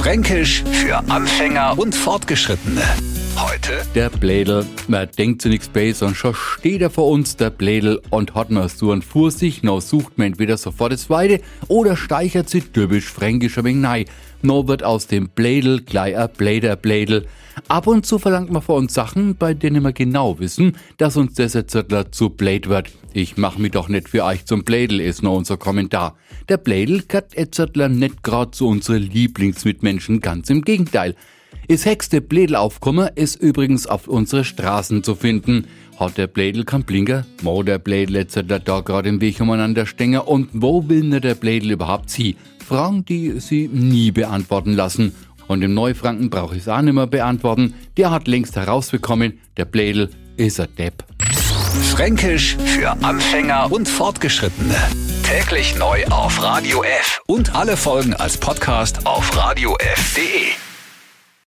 Fränkisch für Anfänger und Fortgeschrittene. Heute Der Blädel, man denkt zu nichts Base und schon steht er vor uns, der Blädel, und hat noch so einen vor sich, noch sucht man entweder sofort das Weide oder steichert sie typisch fränkisch ein wenig rein. Noch wird aus dem Blädel gleich ein Bläder Blädel. Ab und zu verlangt man von uns Sachen, bei denen wir genau wissen, dass uns der Zettler zu blöd wird. Ich mach mich doch nicht für euch zum Blädel, ist noch unser Kommentar. Der Blädel gehört Etzettler nicht grad zu unseren Lieblingsmitmenschen, ganz im Gegenteil. Das hexte Blädelaufkommen ist übrigens auf unsere Straßen zu finden. Hat der Blädel kein Blinker? Mo der Blädel Etzettler da gerade im Weg umeinander stänge und wo will ne der Blädel überhaupt sie? Fragen, die sie nie beantworten lassen. Und im Neufranken brauche ich es auch nicht mehr beantworten. Der hat längst herausbekommen, der Blädel ist ein Depp. Fränkisch für Anfänger und Fortgeschrittene. Täglich neu auf Radio F und alle Folgen als Podcast auf radiof.de.